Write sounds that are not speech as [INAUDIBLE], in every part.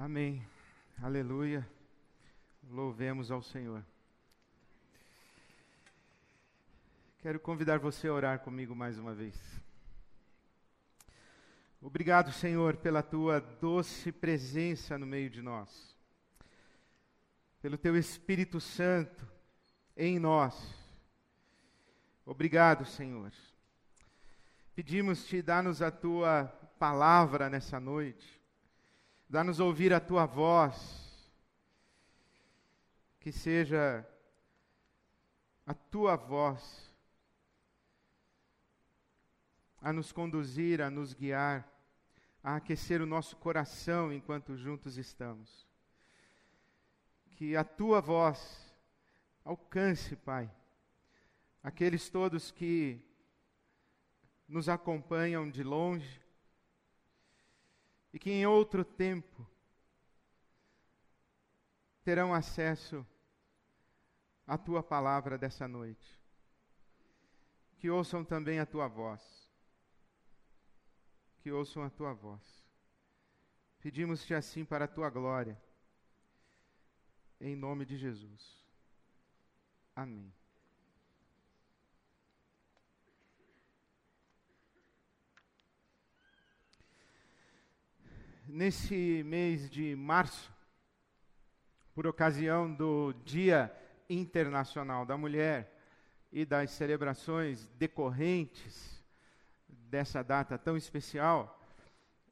Amém. Aleluia. Louvemos ao Senhor. Quero convidar você a orar comigo mais uma vez. Obrigado, Senhor, pela tua doce presença no meio de nós, pelo teu Espírito Santo em nós. Obrigado, Senhor. Pedimos-te, dá-nos a tua palavra nessa noite Dá-nos ouvir a tua voz. Que seja a tua voz a nos conduzir, a nos guiar, a aquecer o nosso coração enquanto juntos estamos. Que a tua voz alcance, Pai, aqueles todos que nos acompanham de longe, e que em outro tempo terão acesso à tua palavra dessa noite. Que ouçam também a tua voz. Que ouçam a tua voz. Pedimos-te assim para a tua glória. Em nome de Jesus. Amém. Nesse mês de março, por ocasião do Dia Internacional da Mulher e das celebrações decorrentes dessa data tão especial,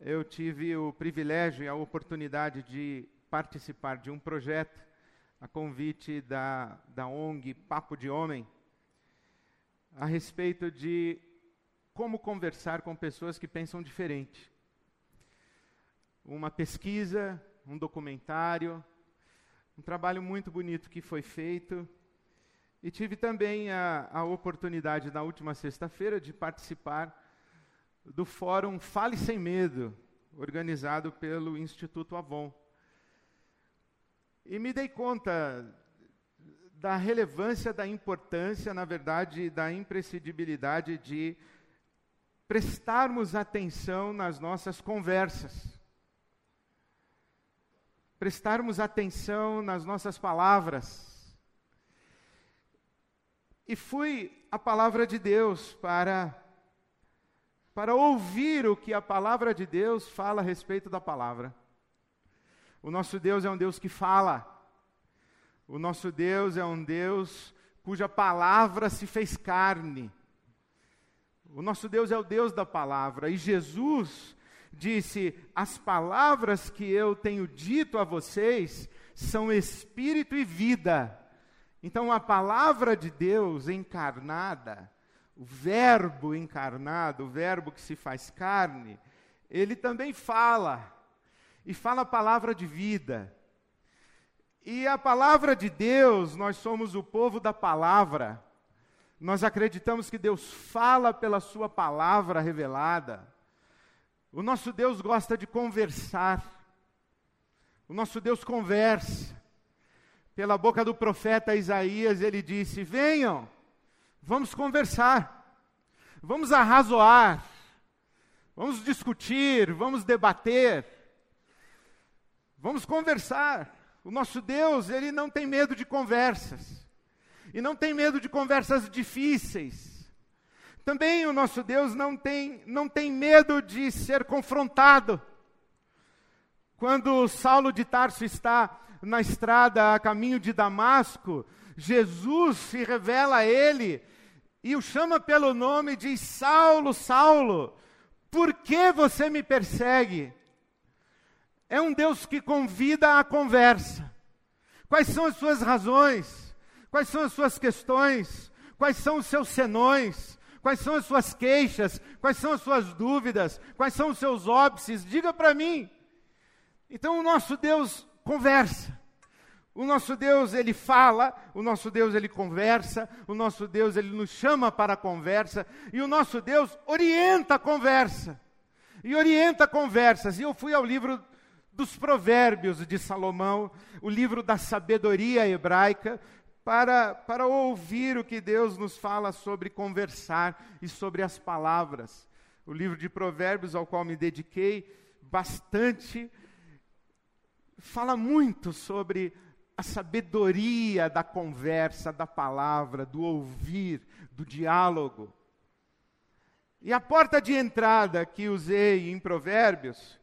eu tive o privilégio e a oportunidade de participar de um projeto a convite da, da ONG Papo de Homem, a respeito de como conversar com pessoas que pensam diferente uma pesquisa, um documentário, um trabalho muito bonito que foi feito. E tive também a, a oportunidade, na última sexta-feira, de participar do Fórum Fale Sem Medo, organizado pelo Instituto Avon. E me dei conta da relevância, da importância, na verdade, da imprescindibilidade de prestarmos atenção nas nossas conversas prestarmos atenção nas nossas palavras. E fui a palavra de Deus para para ouvir o que a palavra de Deus fala a respeito da palavra. O nosso Deus é um Deus que fala. O nosso Deus é um Deus cuja palavra se fez carne. O nosso Deus é o Deus da palavra. E Jesus disse: As palavras que eu tenho dito a vocês são espírito e vida. Então, a palavra de Deus encarnada, o Verbo encarnado, o Verbo que se faz carne, ele também fala, e fala a palavra de vida. E a palavra de Deus, nós somos o povo da palavra. Nós acreditamos que Deus fala pela Sua palavra revelada. O nosso Deus gosta de conversar. O nosso Deus conversa. Pela boca do profeta Isaías, ele disse: Venham, vamos conversar, vamos arrazoar, vamos discutir, vamos debater, vamos conversar. O nosso Deus, ele não tem medo de conversas, e não tem medo de conversas difíceis. Também o nosso Deus não tem, não tem medo de ser confrontado. Quando Saulo de Tarso está na estrada a caminho de Damasco, Jesus se revela a ele e o chama pelo nome e diz: Saulo, Saulo, por que você me persegue? É um Deus que convida à conversa. Quais são as suas razões? Quais são as suas questões? Quais são os seus senões? Quais são as suas queixas? Quais são as suas dúvidas? Quais são os seus óbices? Diga para mim. Então o nosso Deus conversa. O nosso Deus, ele fala, o nosso Deus, ele conversa, o nosso Deus, ele nos chama para a conversa, e o nosso Deus orienta a conversa. E orienta conversas. E eu fui ao livro dos Provérbios de Salomão, o livro da sabedoria hebraica, para, para ouvir o que Deus nos fala sobre conversar e sobre as palavras. O livro de Provérbios, ao qual me dediquei bastante, fala muito sobre a sabedoria da conversa, da palavra, do ouvir, do diálogo. E a porta de entrada que usei em Provérbios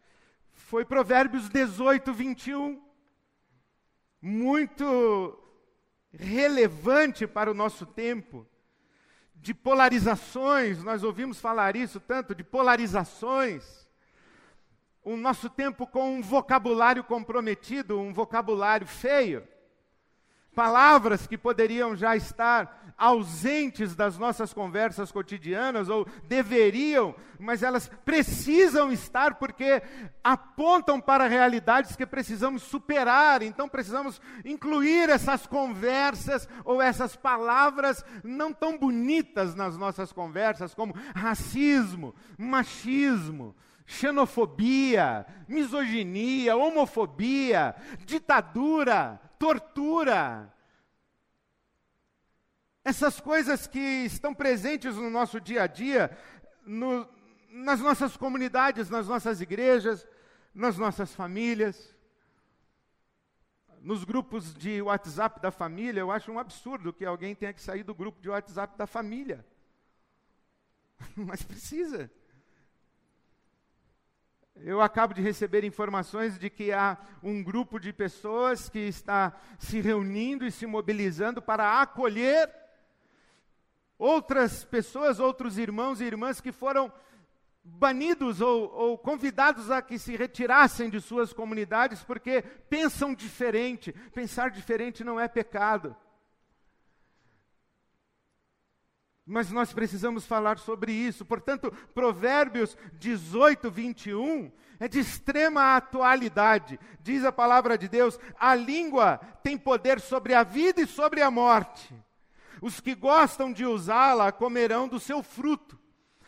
foi Provérbios 18, 21. Muito relevante para o nosso tempo, de polarizações, nós ouvimos falar isso tanto, de polarizações. O nosso tempo com um vocabulário comprometido, um vocabulário feio palavras que poderiam já estar ausentes das nossas conversas cotidianas, ou deveriam, mas elas precisam estar porque apontam para realidades que precisamos superar, então precisamos incluir essas conversas ou essas palavras não tão bonitas nas nossas conversas, como racismo, machismo, xenofobia, misoginia, homofobia, ditadura, tortura. Essas coisas que estão presentes no nosso dia a dia, no, nas nossas comunidades, nas nossas igrejas, nas nossas famílias. Nos grupos de WhatsApp da família, eu acho um absurdo que alguém tenha que sair do grupo de WhatsApp da família. [LAUGHS] Mas precisa. Eu acabo de receber informações de que há um grupo de pessoas que está se reunindo e se mobilizando para acolher outras pessoas, outros irmãos e irmãs que foram banidos ou, ou, convidados a que se retirassem de suas comunidades porque pensam diferente. Pensar diferente não é pecado. Mas nós precisamos falar sobre isso. Portanto, Provérbios 18, 21 é de extrema atualidade. Diz a palavra de Deus: a língua tem poder sobre a vida e sobre a morte. Os que gostam de usá-la comerão do seu fruto.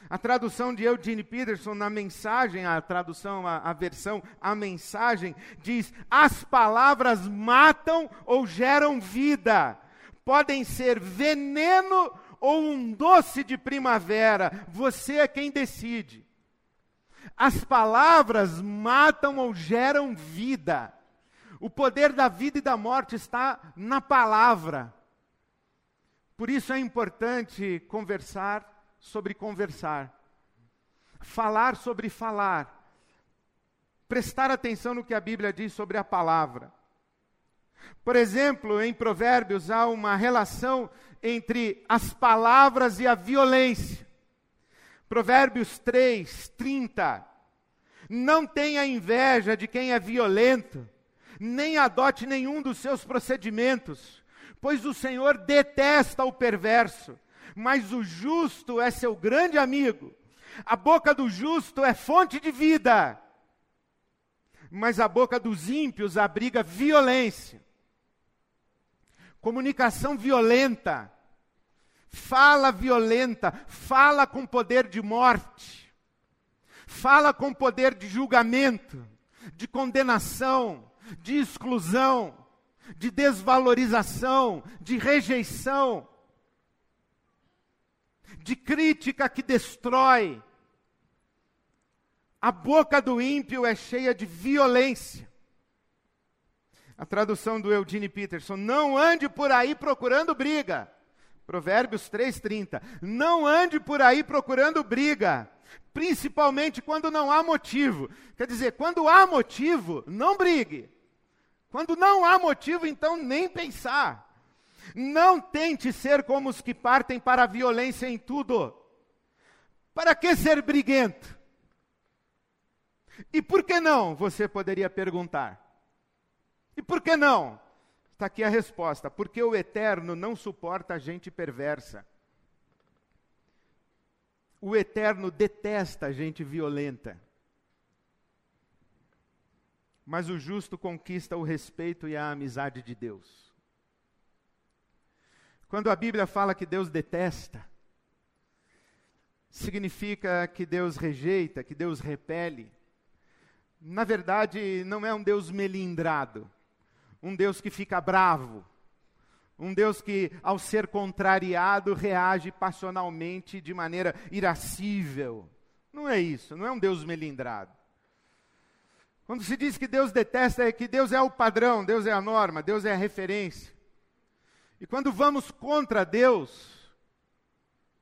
A tradução de Eugene Peterson na mensagem, a tradução, a, a versão, a mensagem, diz: as palavras matam ou geram vida. Podem ser veneno ou um doce de primavera, você é quem decide. As palavras matam ou geram vida. O poder da vida e da morte está na palavra. Por isso é importante conversar sobre conversar, falar sobre falar, prestar atenção no que a Bíblia diz sobre a palavra. Por exemplo, em Provérbios há uma relação entre as palavras e a violência. Provérbios 3, 30. Não tenha inveja de quem é violento, nem adote nenhum dos seus procedimentos, pois o Senhor detesta o perverso, mas o justo é seu grande amigo. A boca do justo é fonte de vida, mas a boca dos ímpios abriga violência. Comunicação violenta fala violenta, fala com poder de morte, fala com poder de julgamento, de condenação, de exclusão, de desvalorização, de rejeição, de crítica que destrói. A boca do ímpio é cheia de violência. A tradução do Eugene Peterson: não ande por aí procurando briga. Provérbios 3:30. Não ande por aí procurando briga, principalmente quando não há motivo. Quer dizer, quando há motivo, não brigue. Quando não há motivo, então nem pensar. Não tente ser como os que partem para a violência em tudo. Para que ser briguento? E por que não? Você poderia perguntar. E por que não? Está aqui a resposta: porque o eterno não suporta gente perversa. O eterno detesta gente violenta. Mas o justo conquista o respeito e a amizade de Deus. Quando a Bíblia fala que Deus detesta, significa que Deus rejeita, que Deus repele. Na verdade, não é um Deus melindrado um Deus que fica bravo, um Deus que, ao ser contrariado, reage passionalmente de maneira irascível. Não é isso, não é um Deus melindrado. Quando se diz que Deus detesta, é que Deus é o padrão, Deus é a norma, Deus é a referência. E quando vamos contra Deus,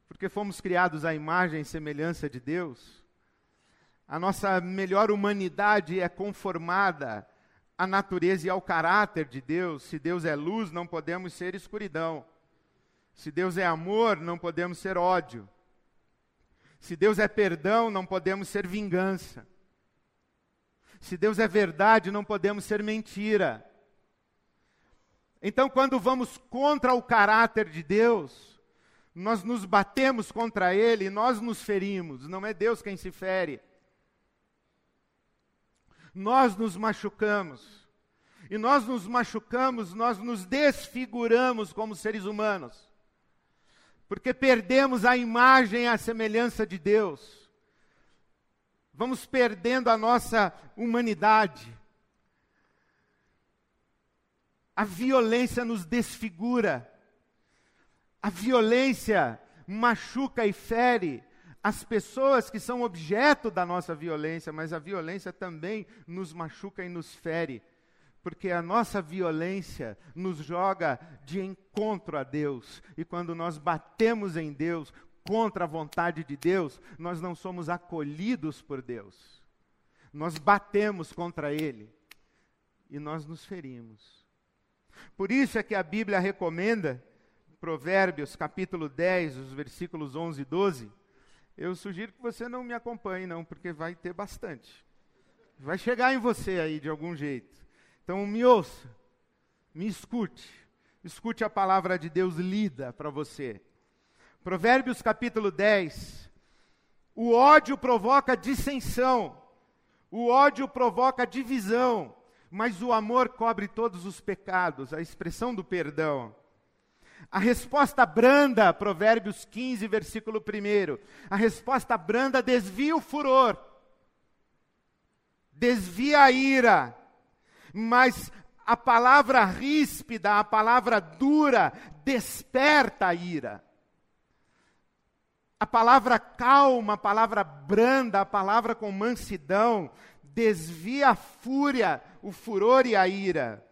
porque fomos criados à imagem e semelhança de Deus, a nossa melhor humanidade é conformada à natureza e ao caráter de Deus. Se Deus é luz, não podemos ser escuridão. Se Deus é amor, não podemos ser ódio. Se Deus é perdão, não podemos ser vingança. Se Deus é verdade, não podemos ser mentira. Então, quando vamos contra o caráter de Deus, nós nos batemos contra Ele, nós nos ferimos, não é Deus quem se fere. Nós nos machucamos. E nós nos machucamos, nós nos desfiguramos como seres humanos. Porque perdemos a imagem e a semelhança de Deus vamos perdendo a nossa humanidade. A violência nos desfigura. A violência machuca e fere as pessoas que são objeto da nossa violência, mas a violência também nos machuca e nos fere, porque a nossa violência nos joga de encontro a Deus, e quando nós batemos em Deus, contra a vontade de Deus, nós não somos acolhidos por Deus. Nós batemos contra Ele e nós nos ferimos. Por isso é que a Bíblia recomenda, Provérbios capítulo 10, os versículos 11 e 12. Eu sugiro que você não me acompanhe, não, porque vai ter bastante. Vai chegar em você aí de algum jeito. Então me ouça, me escute, escute a palavra de Deus lida para você. Provérbios capítulo 10. O ódio provoca dissensão, o ódio provoca divisão, mas o amor cobre todos os pecados, a expressão do perdão. A resposta branda, Provérbios 15, versículo 1. A resposta branda desvia o furor, desvia a ira, mas a palavra ríspida, a palavra dura, desperta a ira. A palavra calma, a palavra branda, a palavra com mansidão, desvia a fúria, o furor e a ira.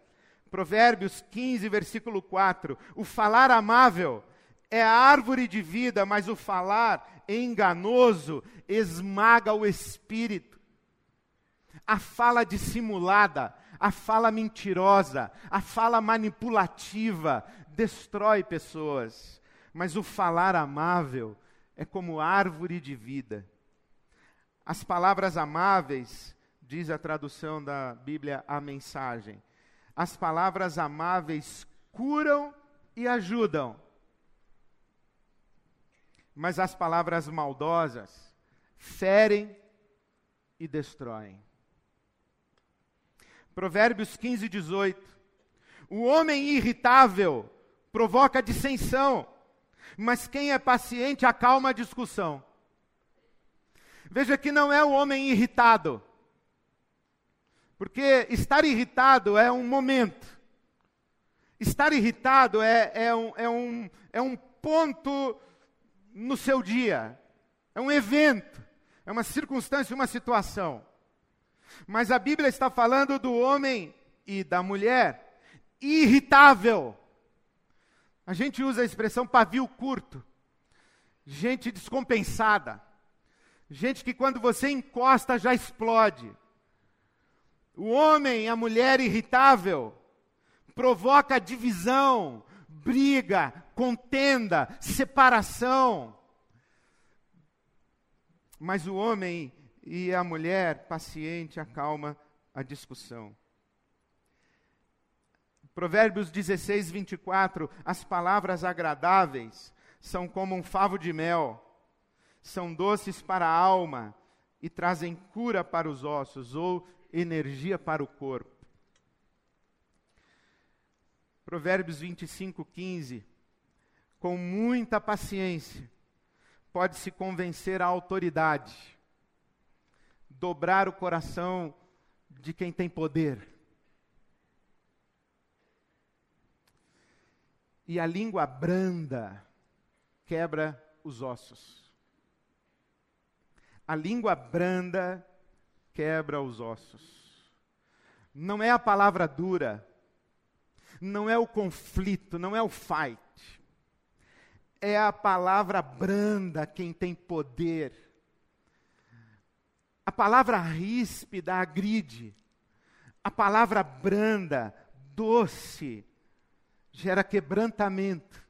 Provérbios 15, versículo 4. O falar amável é a árvore de vida, mas o falar enganoso esmaga o espírito. A fala dissimulada, a fala mentirosa, a fala manipulativa destrói pessoas, mas o falar amável é como árvore de vida. As palavras amáveis, diz a tradução da Bíblia, a mensagem. As palavras amáveis curam e ajudam. Mas as palavras maldosas ferem e destroem. Provérbios 15, 18. O homem irritável provoca dissensão, mas quem é paciente acalma a discussão. Veja que não é o homem irritado, porque estar irritado é um momento, estar irritado é, é, um, é, um, é um ponto no seu dia, é um evento, é uma circunstância, uma situação. Mas a Bíblia está falando do homem e da mulher irritável. A gente usa a expressão pavio curto. Gente descompensada. Gente que quando você encosta já explode. O homem, a mulher irritável, provoca divisão, briga, contenda, separação. Mas o homem e a mulher paciente acalma a discussão. Provérbios 16, 24: As palavras agradáveis são como um favo de mel, são doces para a alma e trazem cura para os ossos ou energia para o corpo. Provérbios 25, 15: Com muita paciência pode-se convencer a autoridade, dobrar o coração de quem tem poder. e a língua branda quebra os ossos. A língua branda quebra os ossos. não é a palavra dura, não é o conflito, não é o fight. É a palavra branda quem tem poder. A palavra ríspida agride. A palavra branda, doce, gera quebrantamento.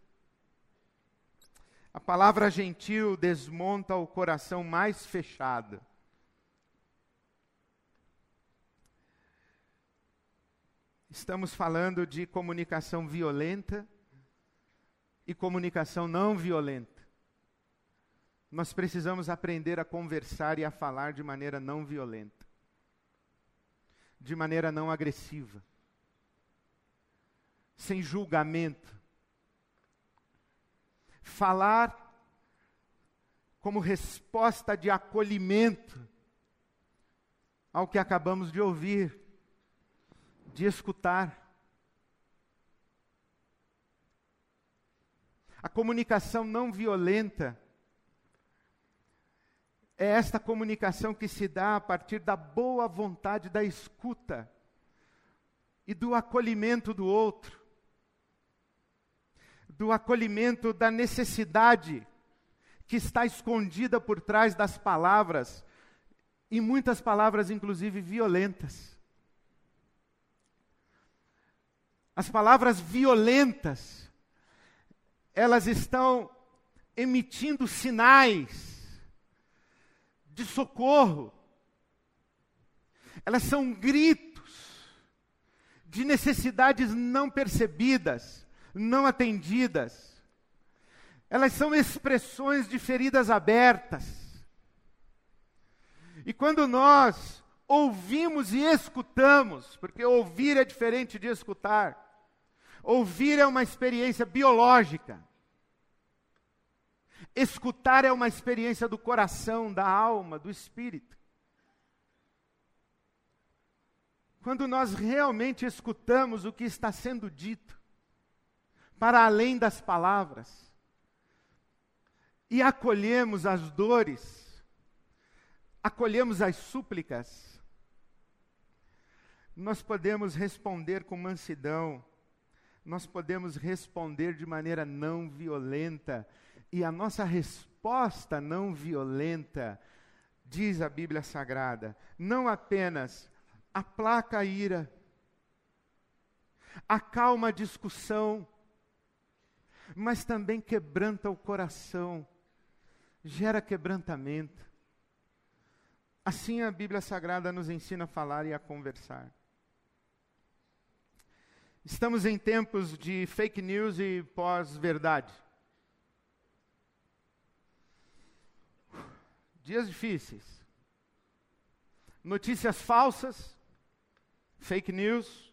A palavra gentil desmonta o coração mais fechado. Estamos falando de comunicação violenta e comunicação não violenta. Nós precisamos aprender a conversar e a falar de maneira não violenta, de maneira não agressiva, sem julgamento. Falar como resposta de acolhimento ao que acabamos de ouvir de escutar. A comunicação não violenta é esta comunicação que se dá a partir da boa vontade da escuta e do acolhimento do outro, do acolhimento da necessidade que está escondida por trás das palavras, e muitas palavras, inclusive violentas. As palavras violentas, elas estão emitindo sinais de socorro. Elas são gritos de necessidades não percebidas, não atendidas. Elas são expressões de feridas abertas. E quando nós ouvimos e escutamos, porque ouvir é diferente de escutar. Ouvir é uma experiência biológica. Escutar é uma experiência do coração, da alma, do espírito. Quando nós realmente escutamos o que está sendo dito, para além das palavras, e acolhemos as dores, acolhemos as súplicas, nós podemos responder com mansidão, nós podemos responder de maneira não violenta, e a nossa resposta não violenta, diz a Bíblia Sagrada, não apenas aplaca a ira, acalma a discussão, mas também quebranta o coração, gera quebrantamento. Assim a Bíblia Sagrada nos ensina a falar e a conversar. Estamos em tempos de fake news e pós-verdade. Dias difíceis. Notícias falsas, fake news.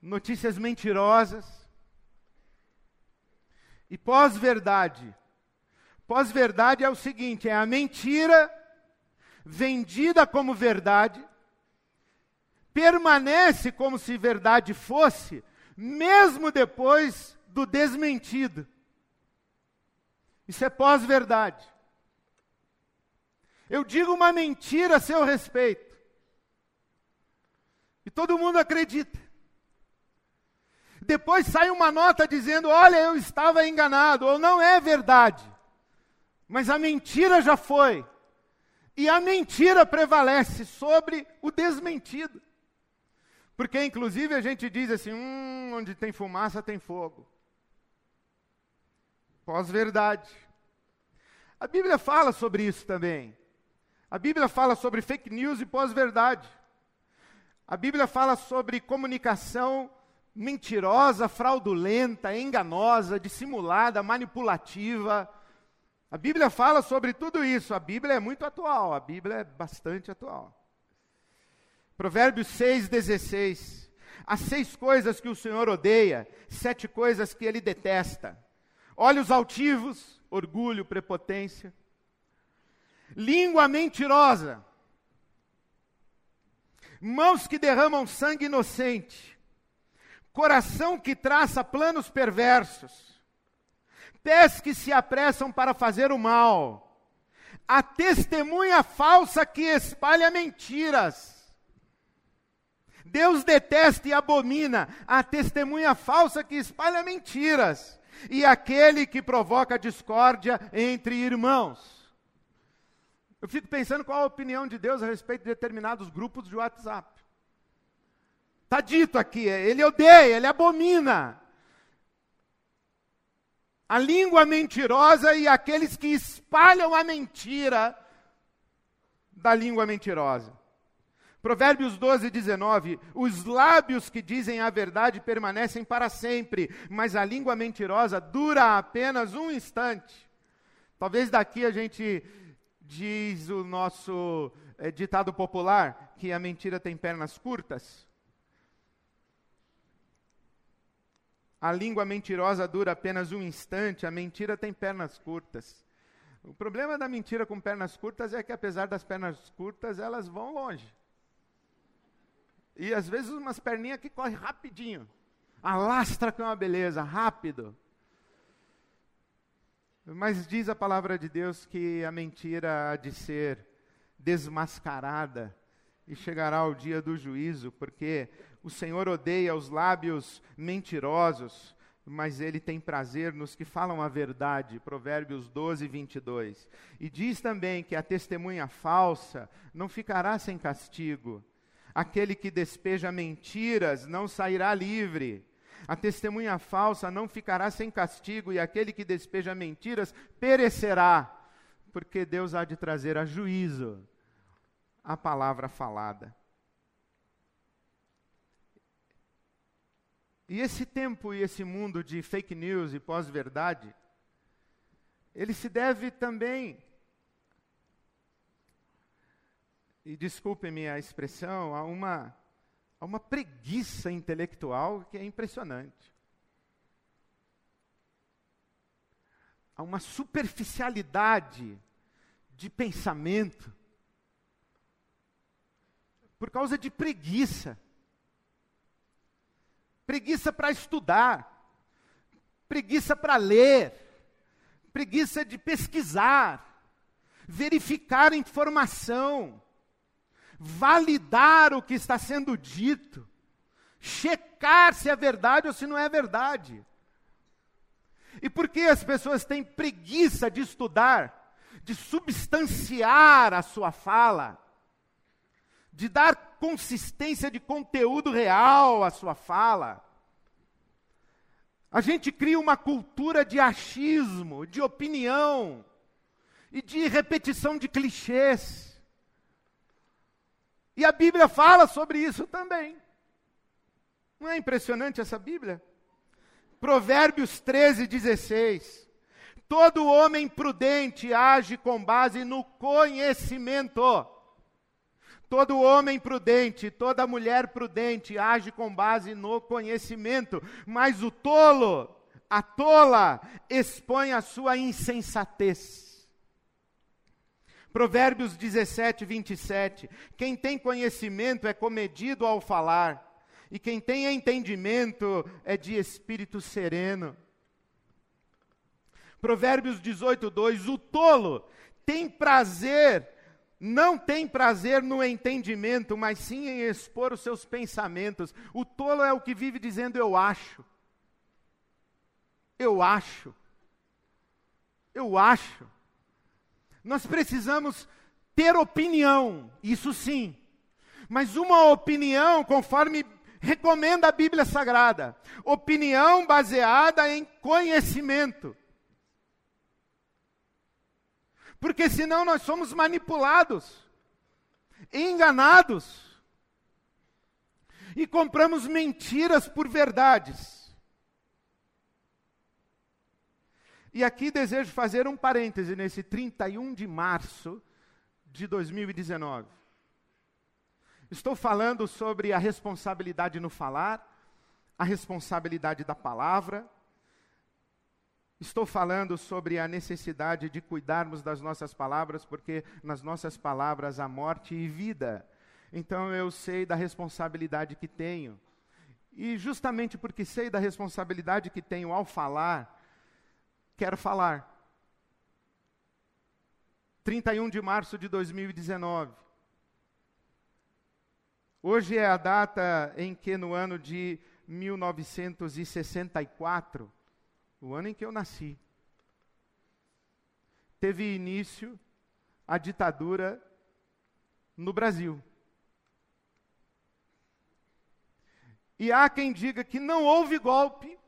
Notícias mentirosas. E pós-verdade. Pós-verdade é o seguinte: é a mentira vendida como verdade permanece como se verdade fosse, mesmo depois do desmentido. Isso é pós-verdade. Eu digo uma mentira a seu respeito. E todo mundo acredita. Depois sai uma nota dizendo: Olha, eu estava enganado, ou não é verdade. Mas a mentira já foi. E a mentira prevalece sobre o desmentido. Porque, inclusive, a gente diz assim: hum, onde tem fumaça tem fogo. Pós-verdade. A Bíblia fala sobre isso também. A Bíblia fala sobre fake news e pós-verdade. A Bíblia fala sobre comunicação mentirosa, fraudulenta, enganosa, dissimulada, manipulativa. A Bíblia fala sobre tudo isso. A Bíblia é muito atual, a Bíblia é bastante atual. Provérbios 6,16. Há seis coisas que o Senhor odeia, sete coisas que ele detesta: olhos altivos, orgulho, prepotência, língua mentirosa, mãos que derramam sangue inocente, coração que traça planos perversos, pés que se apressam para fazer o mal, a testemunha falsa que espalha mentiras. Deus detesta e abomina a testemunha falsa que espalha mentiras e aquele que provoca discórdia entre irmãos. Eu fico pensando qual a opinião de Deus a respeito de determinados grupos de WhatsApp. Está dito aqui, ele odeia, ele abomina. A língua mentirosa e aqueles que espalham a mentira da língua mentirosa. Provérbios 12, 19: Os lábios que dizem a verdade permanecem para sempre, mas a língua mentirosa dura apenas um instante. Talvez daqui a gente diz o nosso é, ditado popular que a mentira tem pernas curtas. A língua mentirosa dura apenas um instante, a mentira tem pernas curtas. O problema da mentira com pernas curtas é que, apesar das pernas curtas, elas vão longe. E às vezes umas perninhas que correm rapidinho. Alastra com uma beleza, rápido. Mas diz a palavra de Deus que a mentira há de ser desmascarada e chegará o dia do juízo, porque o Senhor odeia os lábios mentirosos, mas ele tem prazer nos que falam a verdade. Provérbios 12, 22. E diz também que a testemunha falsa não ficará sem castigo Aquele que despeja mentiras não sairá livre. A testemunha falsa não ficará sem castigo, e aquele que despeja mentiras perecerá, porque Deus há de trazer a juízo a palavra falada. E esse tempo e esse mundo de fake news e pós-verdade, ele se deve também e desculpem-me a expressão, há uma, há uma preguiça intelectual que é impressionante. Há uma superficialidade de pensamento por causa de preguiça. Preguiça para estudar, preguiça para ler, preguiça de pesquisar, verificar informação validar o que está sendo dito, checar se é verdade ou se não é verdade. E por que as pessoas têm preguiça de estudar, de substanciar a sua fala, de dar consistência de conteúdo real à sua fala? A gente cria uma cultura de achismo, de opinião e de repetição de clichês. E a Bíblia fala sobre isso também. Não é impressionante essa Bíblia? Provérbios 13, 16. Todo homem prudente age com base no conhecimento. Todo homem prudente, toda mulher prudente age com base no conhecimento, mas o tolo, a tola, expõe a sua insensatez. Provérbios 17, 27. Quem tem conhecimento é comedido ao falar, e quem tem entendimento é de espírito sereno. Provérbios 18, 2. O tolo tem prazer, não tem prazer no entendimento, mas sim em expor os seus pensamentos. O tolo é o que vive dizendo eu acho. Eu acho. Eu acho. Nós precisamos ter opinião, isso sim. Mas uma opinião conforme recomenda a Bíblia Sagrada. Opinião baseada em conhecimento. Porque senão nós somos manipulados, enganados, e compramos mentiras por verdades. E aqui desejo fazer um parêntese nesse 31 de março de 2019. Estou falando sobre a responsabilidade no falar, a responsabilidade da palavra. Estou falando sobre a necessidade de cuidarmos das nossas palavras, porque nas nossas palavras há morte e vida. Então eu sei da responsabilidade que tenho. E justamente porque sei da responsabilidade que tenho ao falar, quero falar. 31 de março de 2019. Hoje é a data em que, no ano de 1964, o ano em que eu nasci, teve início a ditadura no Brasil. E há quem diga que não houve golpe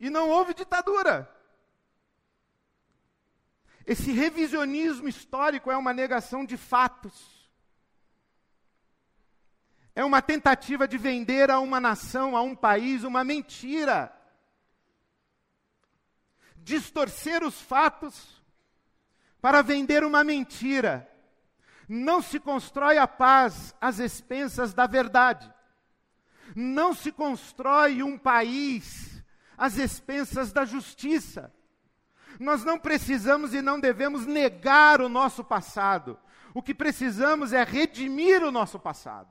e não houve ditadura. Esse revisionismo histórico é uma negação de fatos. É uma tentativa de vender a uma nação, a um país, uma mentira. Distorcer os fatos para vender uma mentira. Não se constrói a paz às expensas da verdade. Não se constrói um país às expensas da justiça. Nós não precisamos e não devemos negar o nosso passado. O que precisamos é redimir o nosso passado.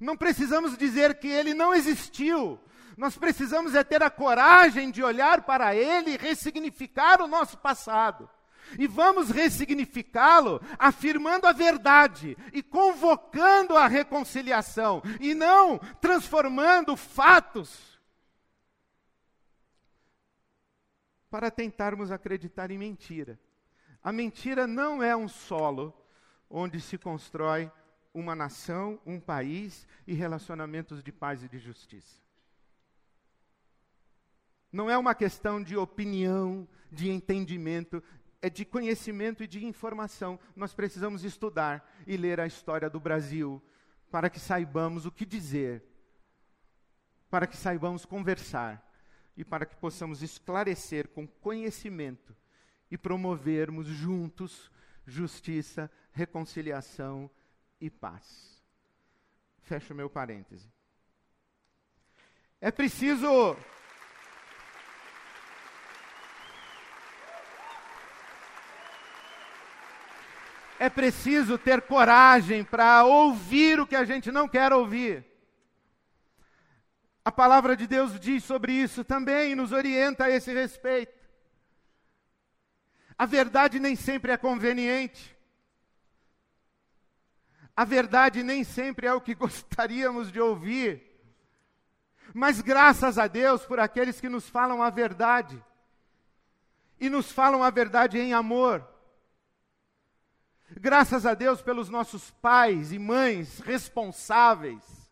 Não precisamos dizer que ele não existiu. Nós precisamos é ter a coragem de olhar para ele e ressignificar o nosso passado. E vamos ressignificá-lo afirmando a verdade e convocando a reconciliação, e não transformando fatos para tentarmos acreditar em mentira. A mentira não é um solo onde se constrói uma nação, um país e relacionamentos de paz e de justiça. Não é uma questão de opinião, de entendimento, é de conhecimento e de informação. Nós precisamos estudar e ler a história do Brasil para que saibamos o que dizer, para que saibamos conversar e para que possamos esclarecer com conhecimento e promovermos juntos justiça, reconciliação e paz. Fecho meu parêntese. É preciso. É preciso ter coragem para ouvir o que a gente não quer ouvir. A palavra de Deus diz sobre isso também e nos orienta a esse respeito. A verdade nem sempre é conveniente. A verdade nem sempre é o que [LAUGHS] gostaríamos de ouvir. Mas graças a Deus por aqueles que nos falam a verdade. E nos falam a verdade em amor. Graças a Deus pelos nossos pais e mães responsáveis.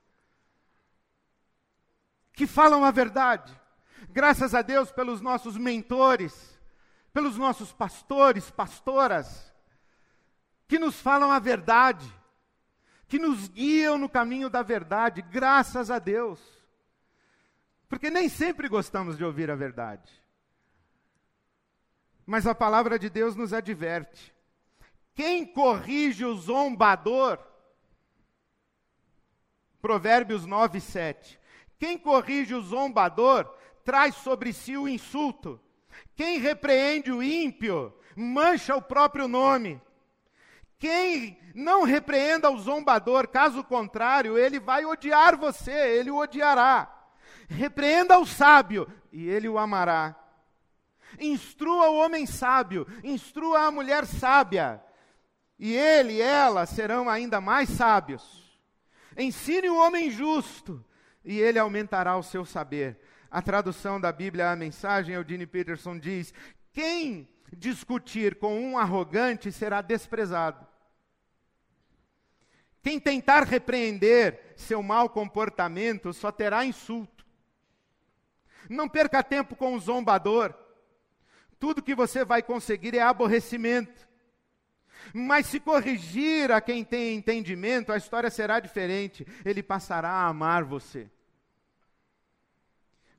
Que falam a verdade. Graças a Deus pelos nossos mentores, pelos nossos pastores, pastoras, que nos falam a verdade que nos guiam no caminho da verdade, graças a Deus. Porque nem sempre gostamos de ouvir a verdade. Mas a palavra de Deus nos adverte. Quem corrige o zombador? Provérbios 9, 7. Quem corrige o zombador traz sobre si o insulto. Quem repreende o ímpio mancha o próprio nome. Quem não repreenda o zombador, caso contrário, ele vai odiar você, ele o odiará. Repreenda o sábio, e ele o amará. Instrua o homem sábio, instrua a mulher sábia, e ele e ela serão ainda mais sábios. Ensine o homem justo, e ele aumentará o seu saber. A tradução da Bíblia, a mensagem, Eudine Peterson diz: Quem discutir com um arrogante será desprezado. Quem tentar repreender seu mau comportamento só terá insulto. Não perca tempo com o zombador. Tudo que você vai conseguir é aborrecimento. Mas se corrigir a quem tem entendimento, a história será diferente. Ele passará a amar você.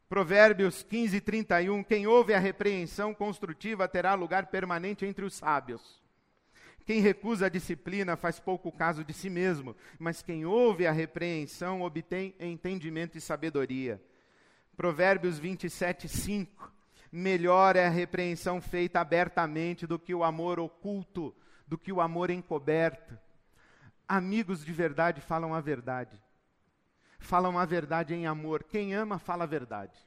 Provérbios 15, 31. Quem ouve a repreensão construtiva terá lugar permanente entre os sábios. Quem recusa a disciplina faz pouco caso de si mesmo, mas quem ouve a repreensão obtém entendimento e sabedoria. Provérbios 27, 5. Melhor é a repreensão feita abertamente do que o amor oculto, do que o amor encoberto. Amigos de verdade falam a verdade. Falam a verdade em amor. Quem ama, fala a verdade.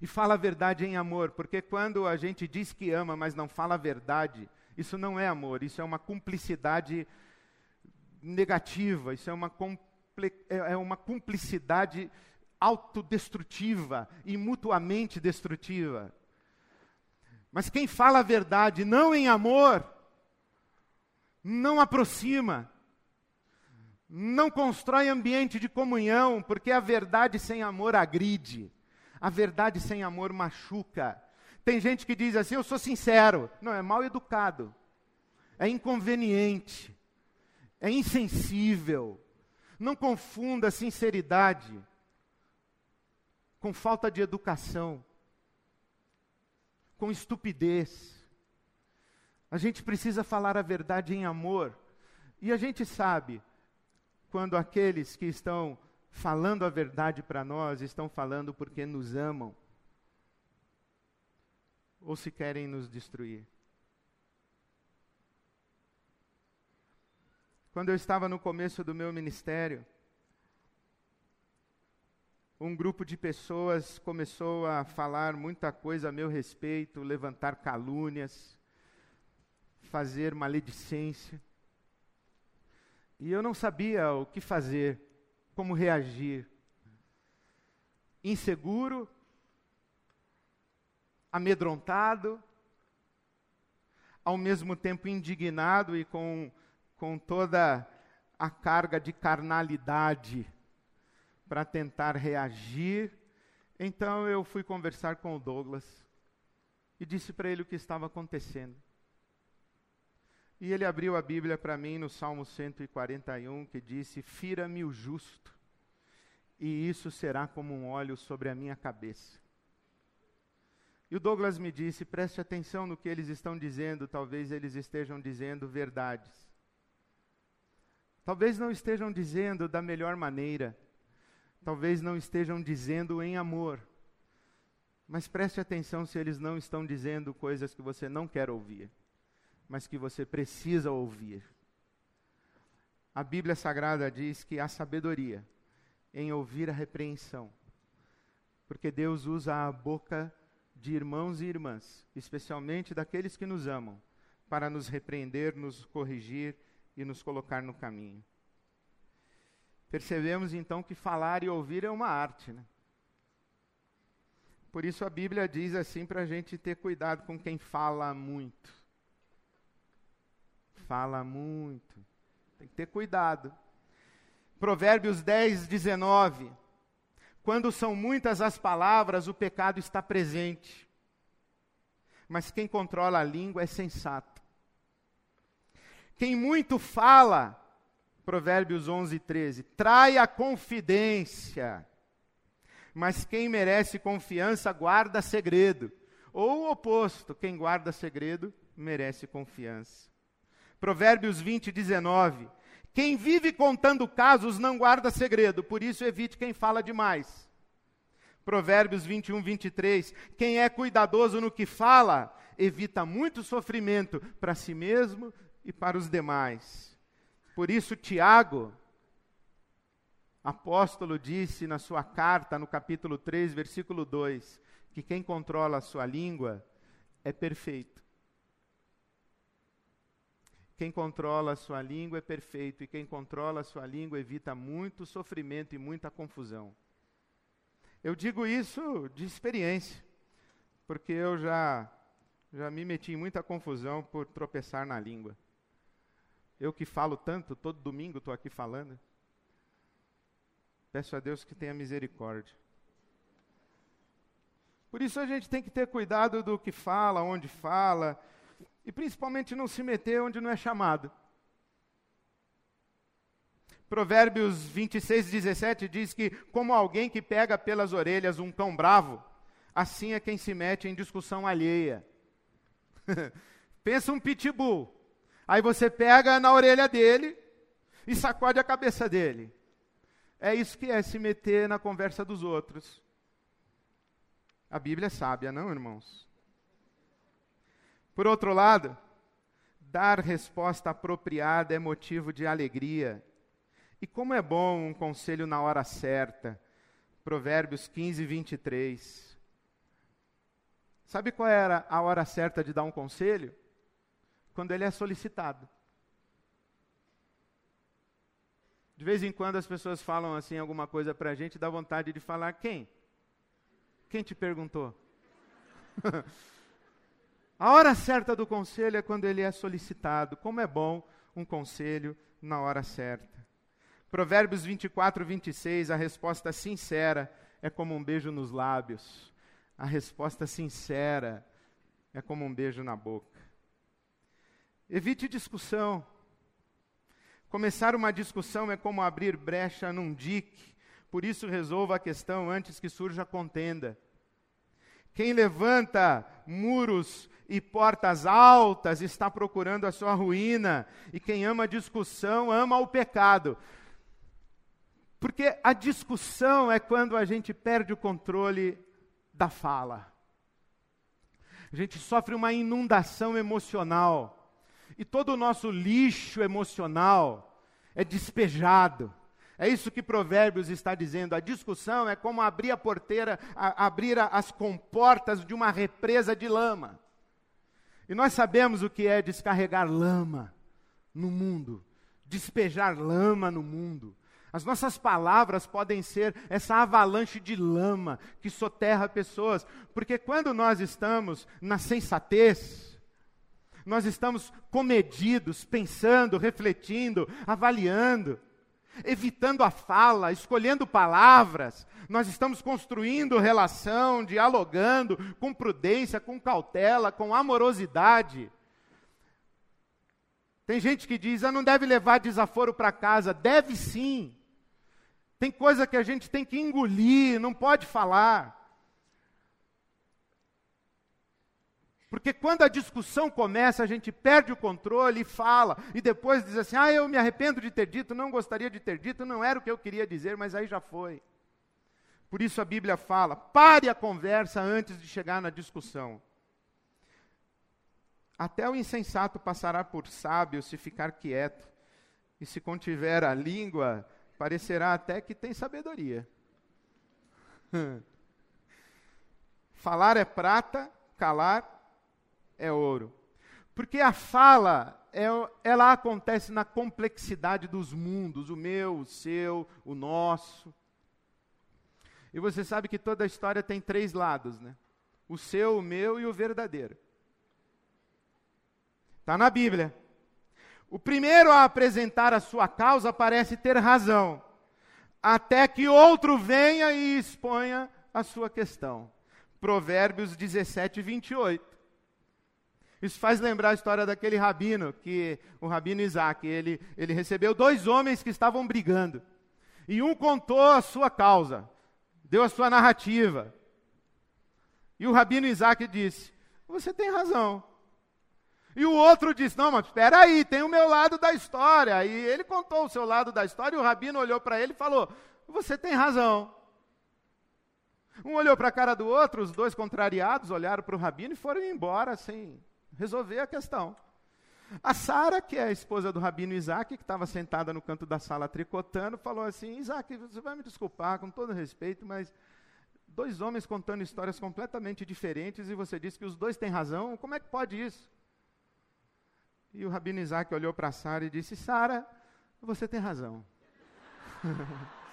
E fala a verdade em amor, porque quando a gente diz que ama, mas não fala a verdade, Isso não é amor, isso é uma cumplicidade negativa, isso é uma, é, é uma cumplicidade autodestrutiva e mutuamente destrutiva. Mas quem fala a verdade não em amor, não aproxima, não constrói ambiente de comunhão, porque a verdade sem amor agride, a verdade sem amor machuca. Tem gente que diz assim: eu sou sincero. Não, é mal educado, é inconveniente, é insensível. Não confunda sinceridade com falta de educação, com estupidez. A gente precisa falar a verdade em amor. E a gente sabe quando aqueles que estão falando a verdade para nós estão falando porque nos amam ou se querem nos destruir. Quando eu estava no começo do meu ministério, um grupo de pessoas começou a falar muita coisa a meu respeito, levantar calúnias, fazer maledicência. E eu não sabia o que fazer, como reagir. Inseguro, amedrontado, ao mesmo tempo indignado e com, com toda a carga de carnalidade para tentar reagir. Então eu fui conversar com o Douglas e disse para ele o que estava acontecendo. E ele abriu a Bíblia para mim no Salmo 141, que disse: Fira-me o justo, e isso será como um óleo sobre a minha cabeça. E o Douglas me disse: preste atenção no que eles estão dizendo, talvez eles estejam dizendo verdades. Talvez não estejam dizendo da melhor maneira, talvez não estejam dizendo em amor. Mas preste atenção se eles não estão dizendo coisas que você não quer ouvir mas que você precisa ouvir. A Bíblia Sagrada diz que há sabedoria em ouvir a repreensão, porque Deus usa a boca de irmãos e irmãs, especialmente daqueles que nos amam, para nos repreender, nos corrigir e nos colocar no caminho. Percebemos então que falar e ouvir é uma arte, né? Por isso a Bíblia diz assim para a gente ter cuidado com quem fala muito fala muito. Tem que ter cuidado. Provérbios 10, 19. Quando são muitas as palavras, o pecado está presente. Mas quem controla a língua é sensato. Quem muito fala, Provérbios 11, 13, trai a confidência. Mas quem merece confiança guarda segredo. Ou o oposto, quem guarda segredo merece confiança. Provérbios 20, 19. Quem vive contando casos não guarda segredo, por isso evite quem fala demais. Provérbios 21, 23. Quem é cuidadoso no que fala, evita muito sofrimento para si mesmo e para os demais. Por isso, Tiago, apóstolo, disse na sua carta, no capítulo 3, versículo 2, que quem controla a sua língua é perfeito. Quem controla a sua língua é perfeito, e quem controla a sua língua evita muito sofrimento e muita confusão. Eu digo isso de experiência, porque eu já, já me meti em muita confusão por tropeçar na língua. Eu que falo tanto, todo domingo estou aqui falando. Peço a Deus que tenha misericórdia. Por isso a gente tem que ter cuidado do que fala, onde fala, e principalmente não se meter onde não é chamado. Provérbios 26, 17 diz que, como alguém que pega pelas orelhas um cão bravo, assim é quem se mete em discussão alheia. [LAUGHS] Pensa um pitbull. Aí você pega na orelha dele e sacode a cabeça dele. É isso que é se meter na conversa dos outros. A Bíblia é sábia, não, irmãos? Por outro lado, dar resposta apropriada é motivo de alegria. E como é bom um conselho na hora certa. Provérbios 15, 23. Sabe qual era a hora certa de dar um conselho? Quando ele é solicitado. De vez em quando as pessoas falam assim alguma coisa para a gente, dá vontade de falar quem? Quem te perguntou? [LAUGHS] a hora certa do conselho é quando ele é solicitado. Como é bom um conselho na hora certa. Provérbios 24, 26, a resposta sincera é como um beijo nos lábios. A resposta sincera é como um beijo na boca. Evite discussão. Começar uma discussão é como abrir brecha num dique, por isso resolva a questão antes que surja contenda. Quem levanta muros e portas altas está procurando a sua ruína, e quem ama a discussão ama o pecado. Porque a discussão é quando a gente perde o controle da fala. A gente sofre uma inundação emocional e todo o nosso lixo emocional é despejado. É isso que Provérbios está dizendo. A discussão é como abrir a porteira, a, abrir a, as comportas de uma represa de lama. E nós sabemos o que é descarregar lama no mundo, despejar lama no mundo. As nossas palavras podem ser essa avalanche de lama que soterra pessoas, porque quando nós estamos na sensatez, nós estamos comedidos, pensando, refletindo, avaliando, evitando a fala, escolhendo palavras. Nós estamos construindo relação, dialogando com prudência, com cautela, com amorosidade. Tem gente que diz, ah, não deve levar desaforo para casa. Deve sim. Tem coisa que a gente tem que engolir, não pode falar. Porque quando a discussão começa, a gente perde o controle e fala, e depois diz assim: ah, eu me arrependo de ter dito, não gostaria de ter dito, não era o que eu queria dizer, mas aí já foi. Por isso a Bíblia fala: pare a conversa antes de chegar na discussão. Até o insensato passará por sábio se ficar quieto, e se contiver a língua, parecerá até que tem sabedoria. [LAUGHS] Falar é prata, calar é ouro. Porque a fala, é, ela acontece na complexidade dos mundos, o meu, o seu, o nosso. E você sabe que toda a história tem três lados, né? O seu, o meu e o verdadeiro. Está na Bíblia. O primeiro a apresentar a sua causa parece ter razão, até que outro venha e exponha a sua questão. Provérbios 17, 28. Isso faz lembrar a história daquele rabino, que o rabino Isaac, ele, ele recebeu dois homens que estavam brigando. E um contou a sua causa, deu a sua narrativa. E o rabino Isaac disse: Você tem razão. E o outro disse: Não, mas espera aí, tem o meu lado da história. E ele contou o seu lado da história, e o rabino olhou para ele e falou: Você tem razão. Um olhou para a cara do outro, os dois contrariados olharam para o rabino e foram embora sem resolver a questão. A Sara, que é a esposa do rabino Isaac, que estava sentada no canto da sala tricotando, falou assim: Isaac, você vai me desculpar, com todo respeito, mas dois homens contando histórias completamente diferentes e você disse que os dois têm razão, como é que pode isso? E o rabino Isaac olhou para Sara e disse: Sara, você tem razão. [LAUGHS]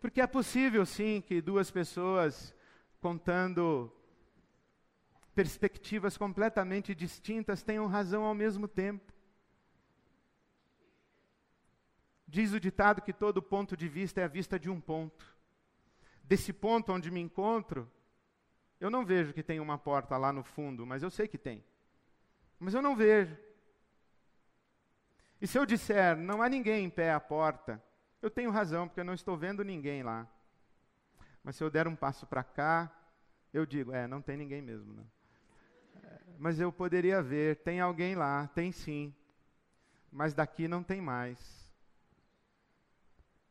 Porque é possível, sim, que duas pessoas contando perspectivas completamente distintas tenham razão ao mesmo tempo. Diz o ditado que todo ponto de vista é a vista de um ponto. Desse ponto onde me encontro, eu não vejo que tem uma porta lá no fundo, mas eu sei que tem. Mas eu não vejo. E se eu disser, não há ninguém em pé à porta, eu tenho razão, porque eu não estou vendo ninguém lá. Mas se eu der um passo para cá, eu digo, é, não tem ninguém mesmo. Não. É, mas eu poderia ver, tem alguém lá, tem sim. Mas daqui não tem mais.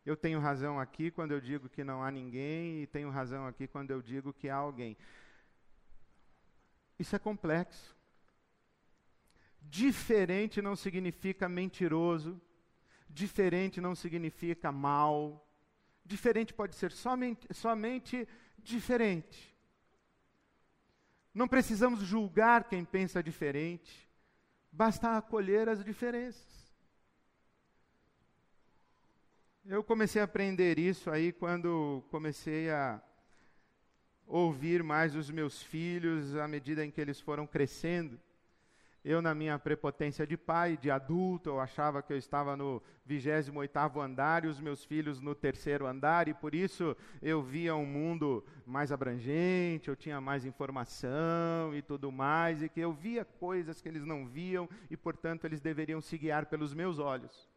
Eu tenho razão aqui quando eu digo que não há ninguém, e tenho razão aqui quando eu digo que há alguém. Isso é complexo. Diferente não significa mentiroso, Diferente não significa mal. Diferente pode ser somente, somente diferente. Não precisamos julgar quem pensa diferente, basta acolher as diferenças. Eu comecei a aprender isso aí quando comecei a ouvir mais os meus filhos à medida em que eles foram crescendo. Eu, na minha prepotência de pai, de adulto, eu achava que eu estava no 28º andar e os meus filhos no terceiro andar, e por isso eu via um mundo mais abrangente, eu tinha mais informação e tudo mais, e que eu via coisas que eles não viam, e portanto eles deveriam se guiar pelos meus olhos.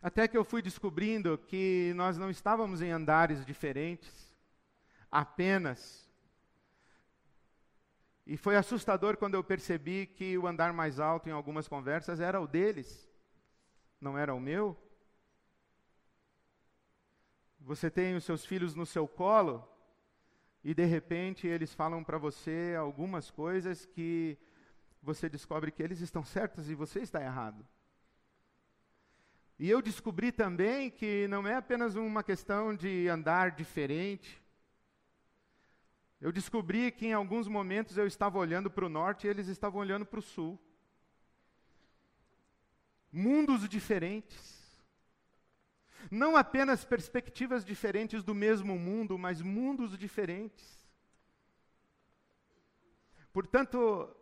Até que eu fui descobrindo que nós não estávamos em andares diferentes, apenas e foi assustador quando eu percebi que o andar mais alto em algumas conversas era o deles, não era o meu. Você tem os seus filhos no seu colo e de repente eles falam para você algumas coisas que você descobre que eles estão certos e você está errado. E eu descobri também que não é apenas uma questão de andar diferente, eu descobri que em alguns momentos eu estava olhando para o norte e eles estavam olhando para o sul. Mundos diferentes. Não apenas perspectivas diferentes do mesmo mundo, mas mundos diferentes. Portanto,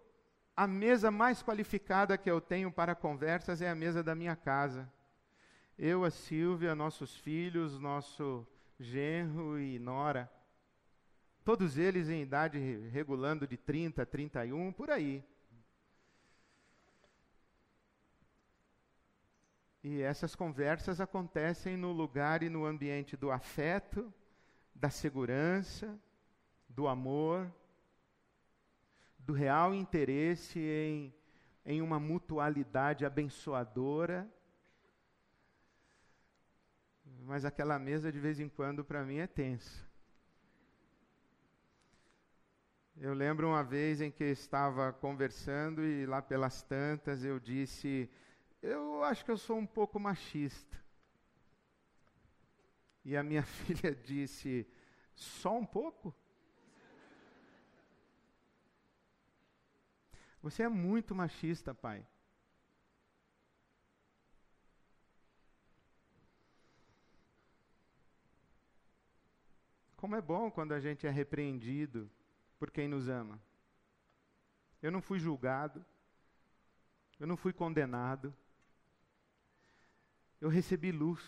a mesa mais qualificada que eu tenho para conversas é a mesa da minha casa. Eu, a Silvia, nossos filhos, nosso genro e nora. Todos eles em idade regulando de 30 a 31, por aí. E essas conversas acontecem no lugar e no ambiente do afeto, da segurança, do amor, do real interesse em, em uma mutualidade abençoadora. Mas aquela mesa de vez em quando para mim é tensa. Eu lembro uma vez em que estava conversando e lá pelas tantas eu disse: Eu acho que eu sou um pouco machista. E a minha [LAUGHS] filha disse: Só um pouco? Você é muito machista, pai. Como é bom quando a gente é repreendido por quem nos ama. Eu não fui julgado, eu não fui condenado, eu recebi luz,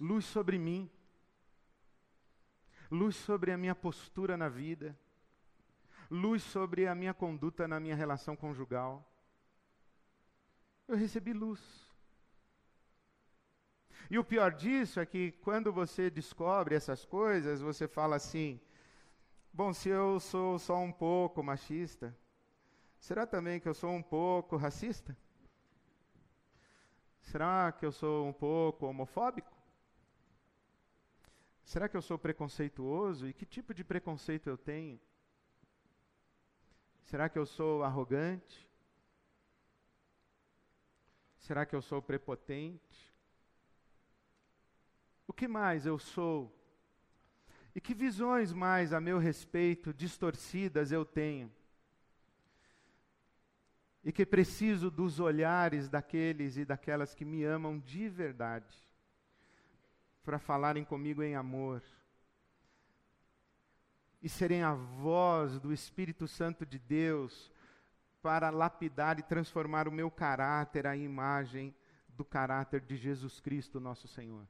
luz sobre mim, luz sobre a minha postura na vida, luz sobre a minha conduta na minha relação conjugal. Eu recebi luz. E o pior disso é que quando você descobre essas coisas, você fala assim: Bom, se eu sou só um pouco machista, será também que eu sou um pouco racista? Será que eu sou um pouco homofóbico? Será que eu sou preconceituoso? E que tipo de preconceito eu tenho? Será que eu sou arrogante? Será que eu sou prepotente? O que mais eu sou e que visões mais a meu respeito distorcidas eu tenho? E que preciso dos olhares daqueles e daquelas que me amam de verdade, para falarem comigo em amor, e serem a voz do Espírito Santo de Deus para lapidar e transformar o meu caráter à imagem do caráter de Jesus Cristo, nosso Senhor.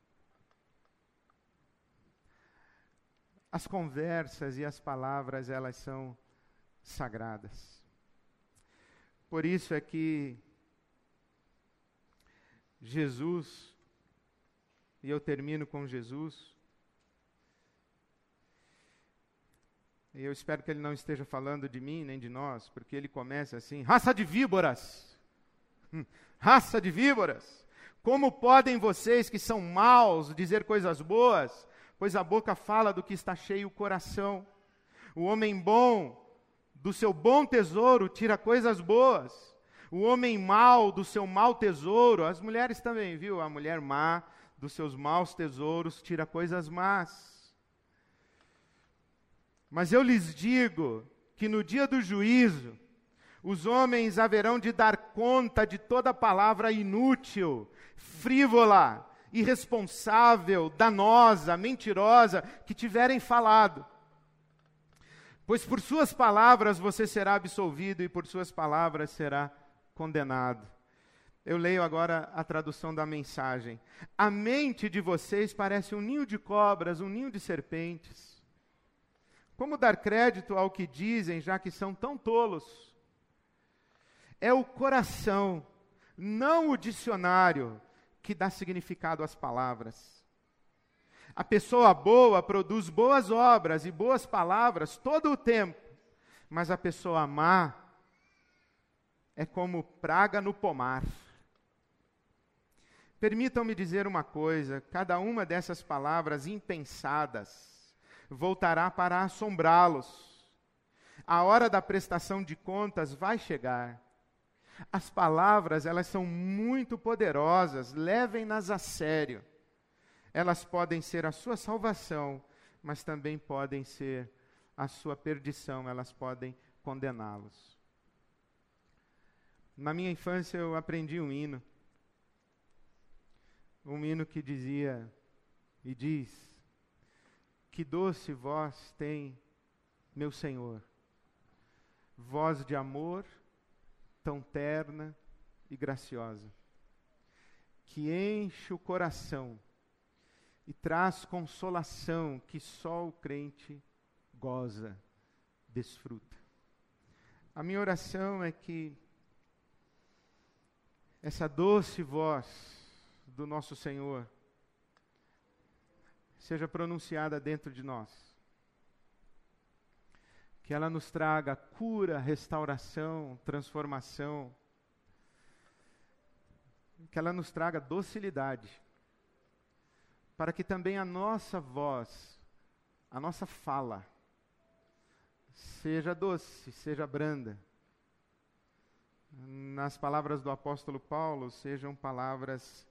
As conversas e as palavras, elas são sagradas. Por isso é que Jesus, e eu termino com Jesus, e eu espero que ele não esteja falando de mim nem de nós, porque ele começa assim: raça de víboras, hum, raça de víboras, como podem vocês que são maus dizer coisas boas? Pois a boca fala do que está cheio o coração. O homem bom, do seu bom tesouro, tira coisas boas. O homem mau, do seu mau tesouro, as mulheres também, viu? A mulher má dos seus maus tesouros tira coisas más. Mas eu lhes digo que no dia do juízo, os homens haverão de dar conta de toda palavra inútil, frívola, irresponsável, danosa, mentirosa que tiverem falado. Pois por suas palavras você será absolvido e por suas palavras será condenado. Eu leio agora a tradução da mensagem. A mente de vocês parece um ninho de cobras, um ninho de serpentes. Como dar crédito ao que dizem, já que são tão tolos? É o coração, não o dicionário, que dá significado às palavras. A pessoa boa produz boas obras e boas palavras todo o tempo, mas a pessoa má é como praga no pomar. Permitam-me dizer uma coisa: cada uma dessas palavras impensadas voltará para assombrá-los. A hora da prestação de contas vai chegar. As palavras, elas são muito poderosas, levem-nas a sério. Elas podem ser a sua salvação, mas também podem ser a sua perdição, elas podem condená-los. Na minha infância eu aprendi um hino. Um hino que dizia e diz: Que doce voz tem meu Senhor, voz de amor tão terna e graciosa, que enche o coração e traz consolação que só o crente goza, desfruta. A minha oração é que essa doce voz do nosso Senhor seja pronunciada dentro de nós que ela nos traga cura, restauração, transformação, que ela nos traga docilidade, para que também a nossa voz, a nossa fala, seja doce, seja branda. Nas palavras do apóstolo Paulo, sejam palavras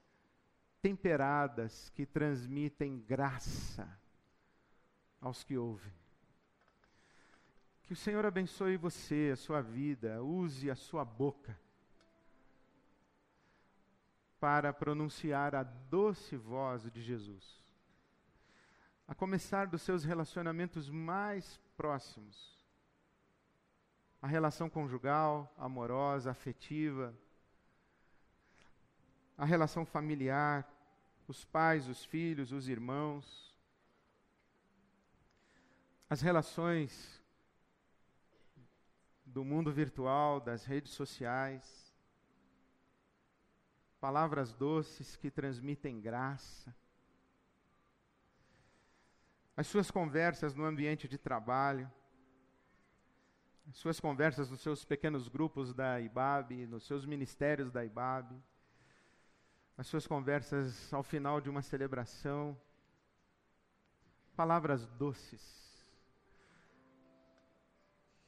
temperadas que transmitem graça aos que ouvem. Que o Senhor abençoe você, a sua vida, use a sua boca para pronunciar a doce voz de Jesus. A começar dos seus relacionamentos mais próximos. A relação conjugal, amorosa, afetiva, a relação familiar, os pais, os filhos, os irmãos, as relações do mundo virtual, das redes sociais. Palavras doces que transmitem graça. As suas conversas no ambiente de trabalho. As suas conversas nos seus pequenos grupos da IBAB, nos seus ministérios da IBAB. As suas conversas ao final de uma celebração. Palavras doces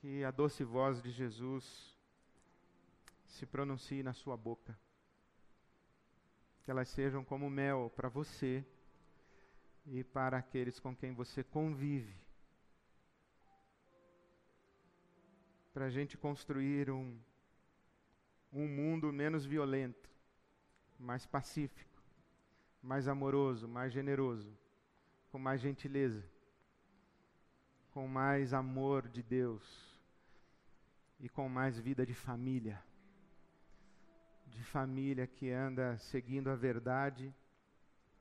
que a doce voz de Jesus se pronuncie na sua boca. Que elas sejam como mel para você e para aqueles com quem você convive. Para a gente construir um, um mundo menos violento, mais pacífico, mais amoroso, mais generoso, com mais gentileza, com mais amor de Deus e com mais vida de família. De família que anda seguindo a verdade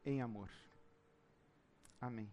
em amor. Amém.